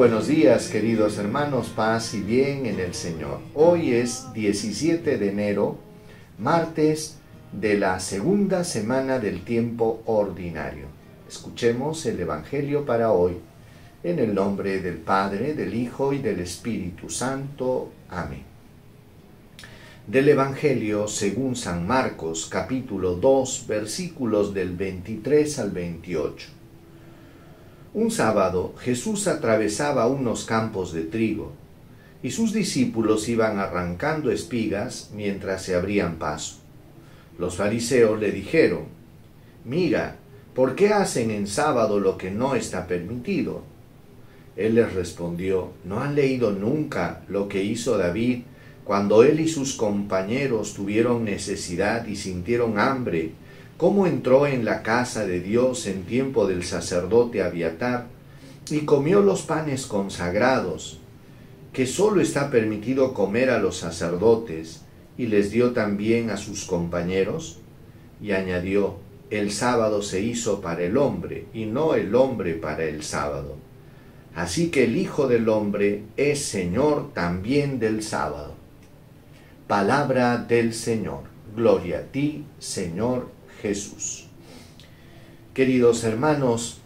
buenos días, queridos hermanos, paz y bien en el Señor. Hoy es 17 de enero, martes de la segunda semana del tiempo ordinario. Escuchemos el Evangelio para hoy, en el nombre del Padre, del Hijo y del Espíritu Santo. Amén. Del Evangelio según San Marcos, capítulo 2, versículos del 23 al 28. Un sábado Jesús atravesaba unos campos de trigo, y sus discípulos iban arrancando espigas mientras se abrían paso. Los fariseos le dijeron, Mira, ¿por qué hacen en sábado lo que no está permitido? Él les respondió, ¿no han leído nunca lo que hizo David cuando él y sus compañeros tuvieron necesidad y sintieron hambre cómo entró en la casa de Dios en tiempo del sacerdote Abiatar y comió los panes consagrados, que sólo está permitido comer a los sacerdotes, y les dio también a sus compañeros, y añadió, el sábado se hizo para el hombre, y no el hombre para el sábado. Así que el Hijo del Hombre es Señor también del sábado. Palabra del Señor. Gloria a ti, Señor Jesús. Queridos hermanos,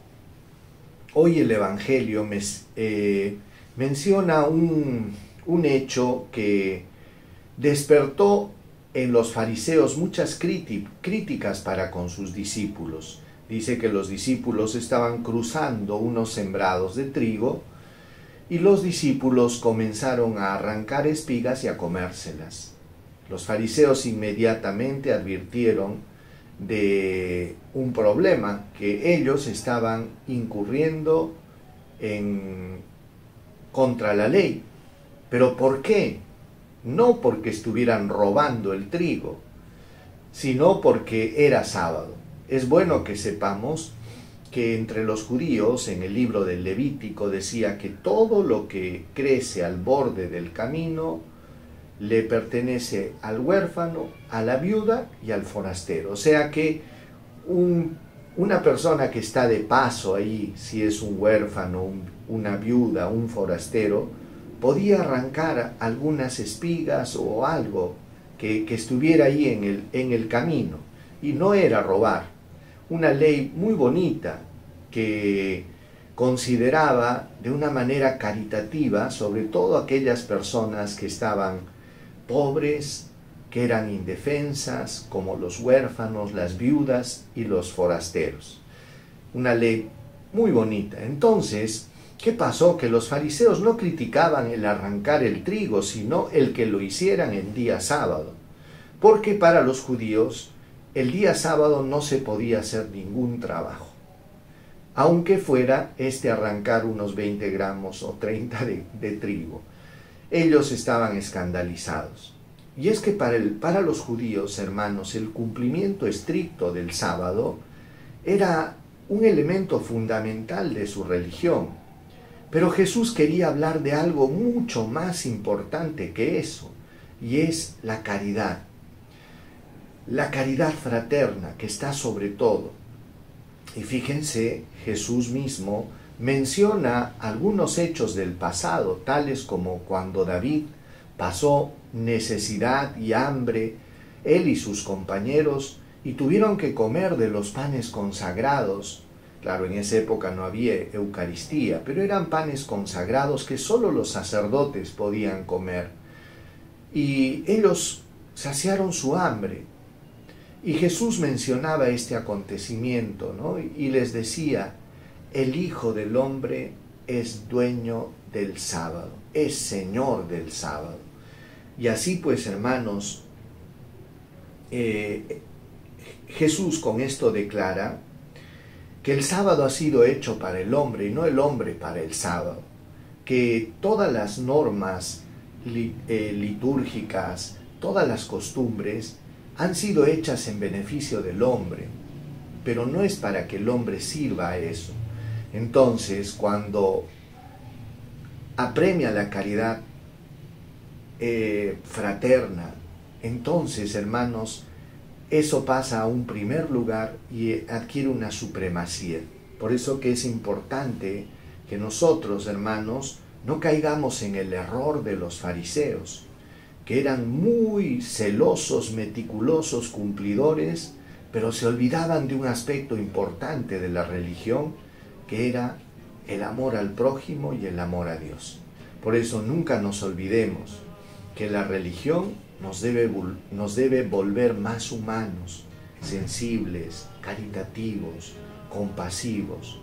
hoy el Evangelio eh, menciona un, un hecho que despertó en los fariseos muchas críticas para con sus discípulos. Dice que los discípulos estaban cruzando unos sembrados de trigo y los discípulos comenzaron a arrancar espigas y a comérselas. Los fariseos inmediatamente advirtieron de un problema que ellos estaban incurriendo en contra la ley. ¿Pero por qué? No porque estuvieran robando el trigo, sino porque era sábado. Es bueno que sepamos que entre los judíos en el libro del Levítico decía que todo lo que crece al borde del camino le pertenece al huérfano, a la viuda y al forastero. O sea que una persona que está de paso ahí, si es un huérfano, una viuda, un forastero, podía arrancar algunas espigas o algo que, estuviera ahí en el, en el camino. Y no era robar. Una ley muy bonita que consideraba de una manera caritativa sobre todo aquellas personas que estaban pobres que eran indefensas, como los huérfanos, las viudas y los forasteros. Una ley muy bonita. Entonces, ¿qué pasó? Que los fariseos no criticaban el arrancar el trigo, sino el que lo hicieran el día sábado. Porque para los judíos el día sábado no se podía hacer ningún trabajo. Aunque fuera este arrancar unos 20 gramos o 30 de, de trigo ellos estaban escandalizados. Y es que para, el, para los judíos, hermanos, el cumplimiento estricto del sábado era un elemento fundamental de su religión. Pero Jesús quería hablar de algo mucho más importante que eso, y es la caridad. La caridad fraterna que está sobre todo. Y fíjense, Jesús mismo menciona algunos hechos del pasado, tales como cuando David pasó necesidad y hambre, él y sus compañeros, y tuvieron que comer de los panes consagrados. Claro, en esa época no había Eucaristía, pero eran panes consagrados que sólo los sacerdotes podían comer. Y ellos saciaron su hambre. Y Jesús mencionaba este acontecimiento, ¿no? Y les decía, el Hijo del Hombre es dueño del sábado, es Señor del sábado. Y así pues, hermanos, eh, Jesús con esto declara que el sábado ha sido hecho para el hombre y no el hombre para el sábado, que todas las normas eh, litúrgicas, todas las costumbres han sido hechas en beneficio del hombre, pero no es para que el hombre sirva a eso, entonces, cuando apremia la caridad eh, fraterna, entonces, hermanos, eso pasa a un primer lugar y adquiere una supremacía. Por eso que es importante que nosotros, hermanos, no caigamos en el error de los fariseos, que eran muy celosos, meticulosos, cumplidores, pero se olvidaban de un aspecto importante de la religión, que era el amor al prójimo y el amor a Dios. Por eso nunca nos olvidemos que la religión nos debe, nos debe volver más humanos, sensibles, caritativos, compasivos,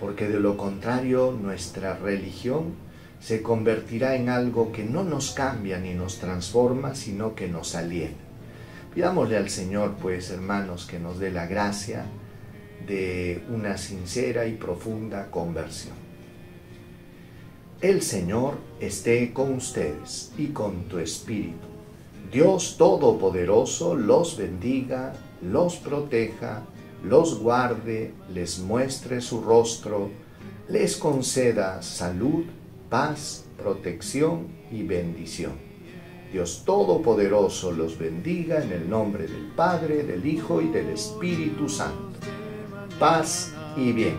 porque de lo contrario nuestra religión se convertirá en algo que no nos cambia ni nos transforma, sino que nos aliena. Pidámosle al Señor, pues, hermanos, que nos dé la gracia de una sincera y profunda conversión. El Señor esté con ustedes y con tu espíritu. Dios Todopoderoso los bendiga, los proteja, los guarde, les muestre su rostro, les conceda salud, paz, protección y bendición. Dios Todopoderoso los bendiga en el nombre del Padre, del Hijo y del Espíritu Santo. Paz y bien.